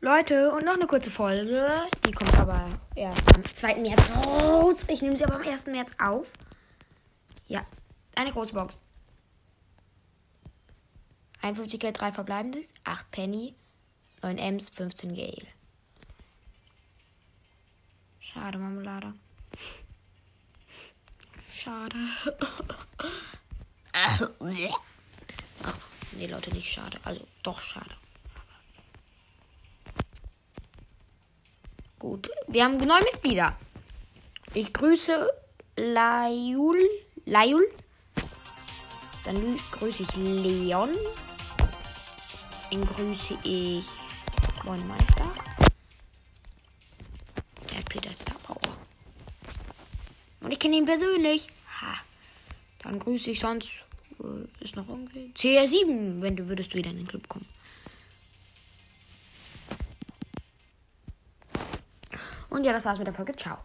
Leute, und noch eine kurze Folge. Die kommt aber erst am 2. März raus. Ich nehme sie aber am 1. März auf. Ja, eine große Box. 51 Geld, 3 verbleibende, 8 Penny, 9 Ems, 15 Gale. Schade, Marmelade. Schade. Ach, nee, Leute, nicht schade. Also, doch schade. Gut, wir haben neue Mitglieder. Ich grüße Laiul. Laiul. Dann grüße ich Leon. Dann grüße ich Moin Meister. Der Peter Star Power. Und ich kenne ihn persönlich. Ha. Dann grüße ich sonst. Äh, ist noch irgendwie. CR7, wenn du würdest wieder in den Club kommen. Und ja, das war's mit der Folge. Ciao.